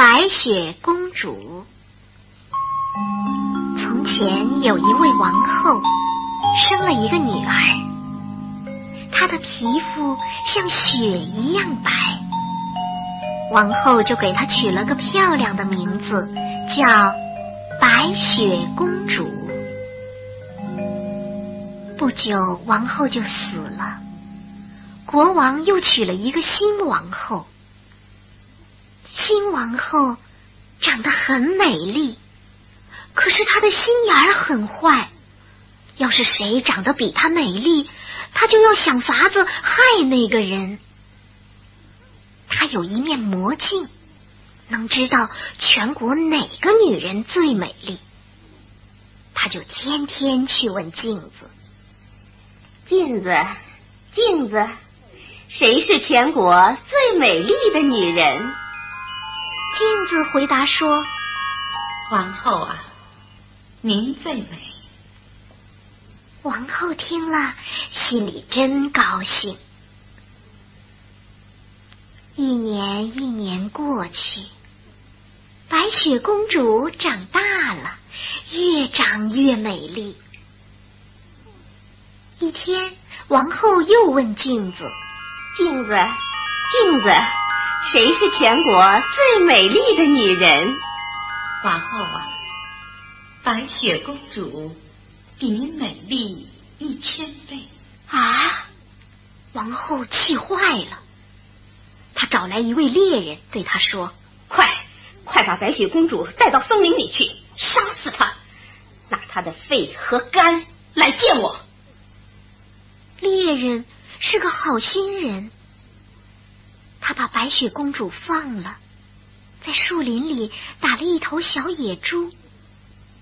白雪公主。从前有一位王后，生了一个女儿，她的皮肤像雪一样白。王后就给她取了个漂亮的名字，叫白雪公主。不久，王后就死了，国王又娶了一个新王后。新王后长得很美丽，可是她的心眼儿很坏。要是谁长得比她美丽，她就要想法子害那个人。她有一面魔镜，能知道全国哪个女人最美丽。她就天天去问镜子：“镜子，镜子，谁是全国最美丽的女人？”镜子回答说：“王后啊，您最美。”王后听了，心里真高兴。一年一年过去，白雪公主长大了，越长越美丽。一天，王后又问镜子：“镜子，镜子。”谁是全国最美丽的女人？皇后啊，白雪公主比您美丽一千倍啊！王后气坏了，她找来一位猎人，对他说：“快，快把白雪公主带到森林里去，杀死她，拿她的肺和肝来见我。”猎人是个好心人。他把白雪公主放了，在树林里打了一头小野猪，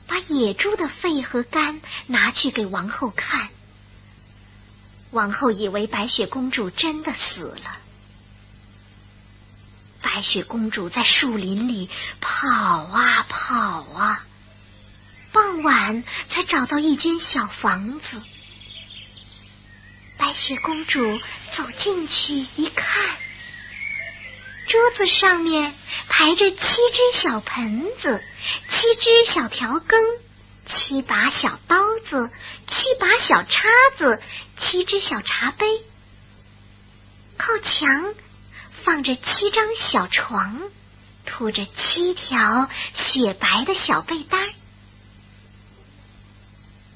把野猪的肺和肝拿去给王后看。王后以为白雪公主真的死了。白雪公主在树林里跑啊跑啊，傍晚才找到一间小房子。白雪公主走进去一看。桌子上面排着七只小盆子，七只小调羹，七把小刀子，七把小叉子，七只小茶杯。靠墙放着七张小床，铺着七条雪白的小被单。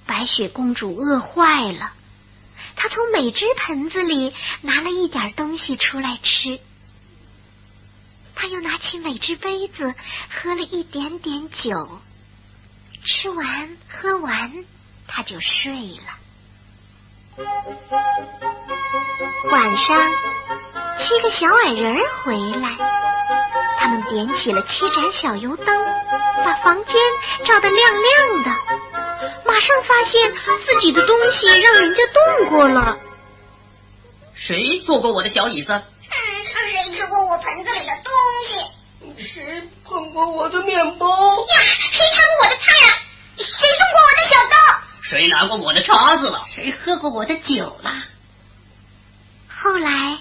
白雪公主饿坏了，她从每只盆子里拿了一点东西出来吃。他又拿起每只杯子，喝了一点点酒，吃完喝完，他就睡了。晚上，七个小矮人回来，他们点起了七盏小油灯，把房间照得亮亮的。马上发现自己的东西让人家动过了。谁坐过我的小椅子？谁吃过我盆子里的东西？谁碰过我的面包？呀，谁尝过我的菜呀？谁动过我的小刀？谁拿过我的叉子了？谁喝过我的酒了？后来，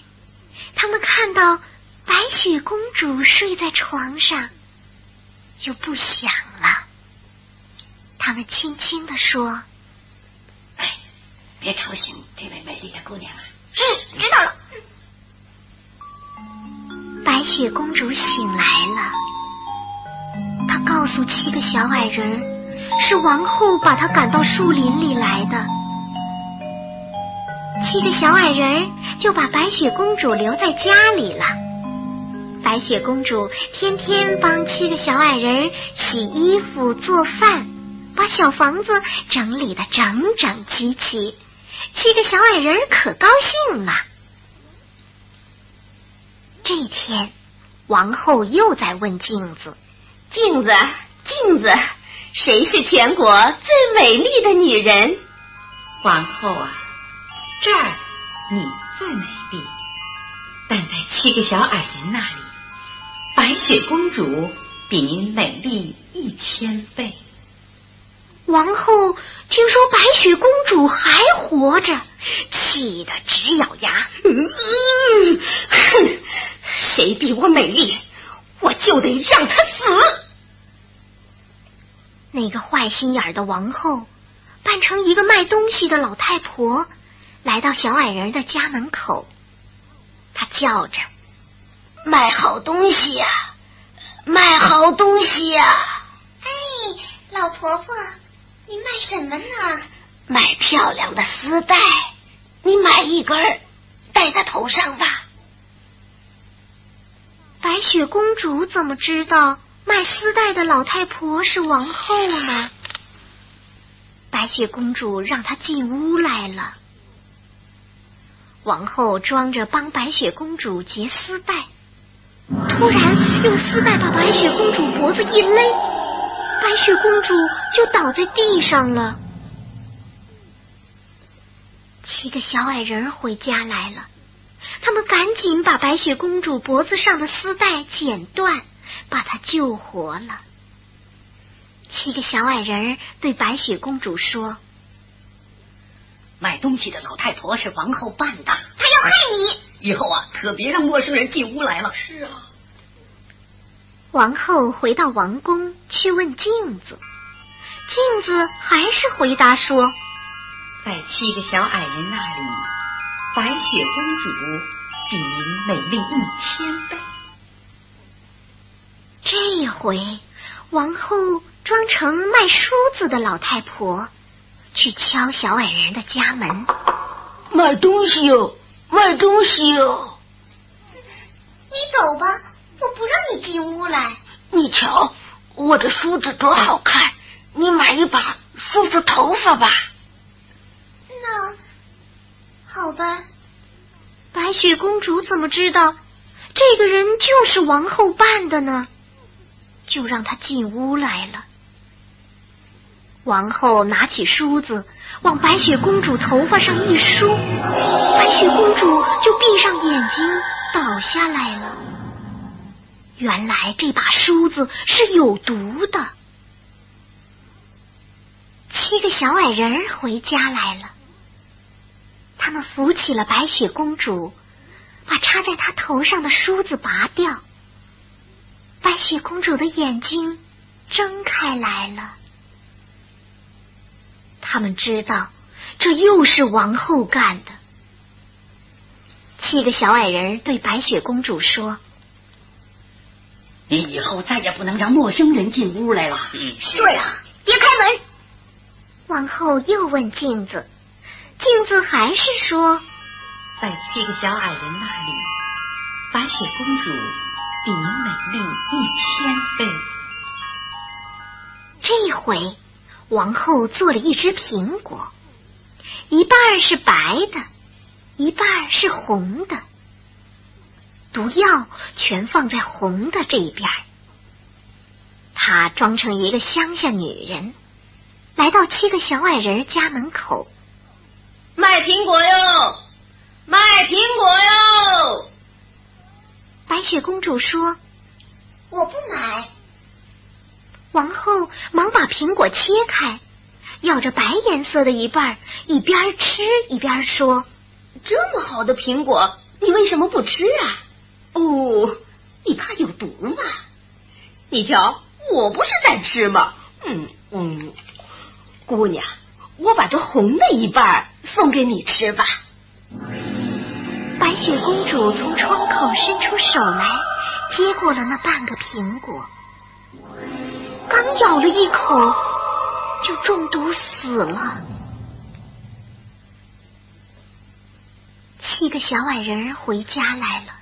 他们看到白雪公主睡在床上，就不想了。他们轻轻的说：“哎，别吵醒这位美丽的姑娘啊。”嗯，知道了。白雪公主醒来了，她告诉七个小矮人，是王后把她赶到树林里来的。七个小矮人就把白雪公主留在家里了。白雪公主天天帮七个小矮人洗衣服、做饭，把小房子整理的整整齐齐。七个小矮人可高兴了。这天，王后又在问镜子：“镜子，镜子，谁是全国最美丽的女人？”王后啊，这儿你最美丽，但在七个小矮人那里，白雪公主比您美丽一千倍。王后听说白雪公主还活着，气得直咬牙。嗯，哼，谁比我美丽，我就得让他死。那个坏心眼的王后扮成一个卖东西的老太婆，来到小矮人的家门口，她叫着：“卖好东西呀，卖好东西呀！”哎，老婆婆，你卖什么呢？卖漂亮的丝带，你买一根戴在头上吧。雪公主怎么知道？卖丝带的老太婆是王后呢。白雪公主让她进屋来了。王后装着帮白雪公主结丝带，突然用丝带把白雪公主脖子一勒，白雪公主就倒在地上了。七个小矮人回家来了，他们赶紧把白雪公主脖子上的丝带剪断。把她救活了。七个小矮人对白雪公主说：“卖东西的老太婆是王后扮的，她要害你。以后啊，可别让陌生人进屋来了。”是啊。王后回到王宫去问镜子，镜子还是回答说：“在七个小矮人那里，白雪公主比您美丽一千倍。”这回，王后装成卖梳子的老太婆，去敲小矮人的家门。卖东西哟，卖东西哟！你走吧，我不让你进屋来。你瞧，我的梳子多好看，你买一把梳梳头发吧。那好吧。白雪公主怎么知道这个人就是王后扮的呢？就让他进屋来了。王后拿起梳子往白雪公主头发上一梳，白雪公主就闭上眼睛倒下来了。原来这把梳子是有毒的。七个小矮人回家来了，他们扶起了白雪公主，把插在她头上的梳子拔掉。白雪公主的眼睛睁开来了，他们知道这又是王后干的。七个小矮人对白雪公主说：“你以后再也不能让陌生人进屋来了。”嗯，对啊，别开门。王后又问镜子，镜子还是说：“在七个小矮人那里，白雪公主。”比您美丽一千倍。这回，王后做了一只苹果，一半是白的，一半是红的。毒药全放在红的这一边。她装成一个乡下女人，来到七个小矮人家门口，卖苹果哟，卖苹果哟。白雪公主说：“我不买。”王后忙把苹果切开，咬着白颜色的一半，一边吃一边说：“这么好的苹果，你为什么不吃啊？哦，你怕有毒吗？你瞧，我不是在吃吗？嗯嗯，姑娘，我把这红的一半送给你吃吧。”白雪公主从窗口伸出手来，接过了那半个苹果，刚咬了一口，就中毒死了。七个小矮人回家来了，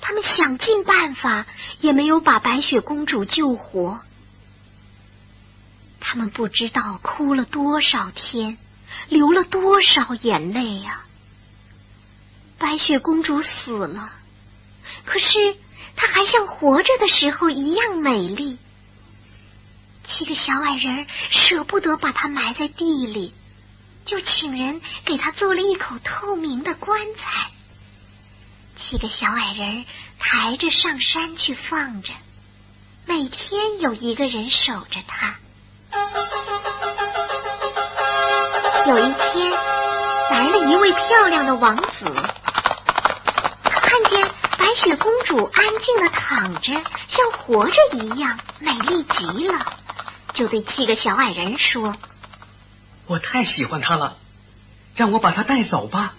他们想尽办法，也没有把白雪公主救活。他们不知道哭了多少天，流了多少眼泪呀。白雪公主死了，可是她还像活着的时候一样美丽。七个小矮人舍不得把她埋在地里，就请人给她做了一口透明的棺材。七个小矮人抬着上山去放着，每天有一个人守着她。有一天，来了一位漂亮的王子。他看见白雪公主安静的躺着，像活着一样，美丽极了，就对七个小矮人说：“我太喜欢她了，让我把她带走吧。”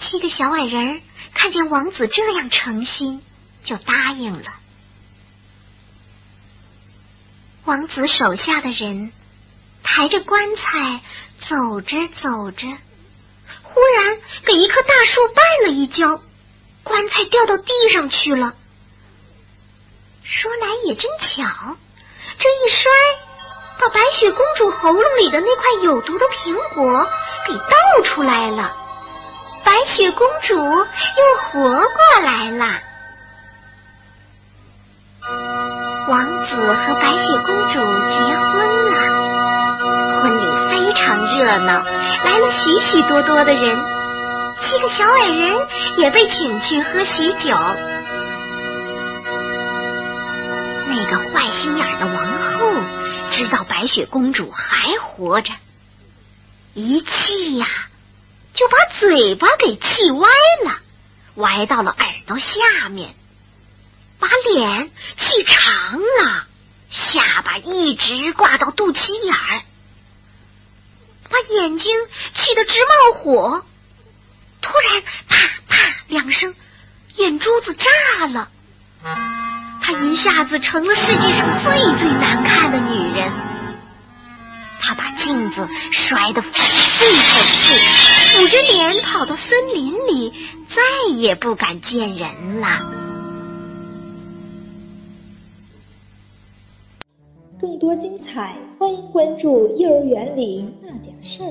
七个小矮人看见王子这样诚心，就答应了。王子手下的人抬着棺材走着走着，忽然给一棵大树绊了一跤，棺材掉到地上去了。说来也真巧，这一摔，把白雪公主喉咙里的那块有毒的苹果给倒出来了。白雪公主又活过来了。王子和白雪公主结婚了，婚礼非常热闹，来了许许多多的人，七个小矮人也被请去喝喜酒。那个坏心眼的王后知道白雪公主还活着，一气呀！就把嘴巴给气歪了，歪到了耳朵下面，把脸气长了，下巴一直挂到肚脐眼儿，把眼睛气得直冒火。突然，啪啪两声，眼珠子炸了，她一下子成了世界上最最难看的女人。她把镜子摔得粉碎粉碎。捂着脸跑到森林里，再也不敢见人了。更多精彩，欢迎关注《幼儿园里那点事儿》。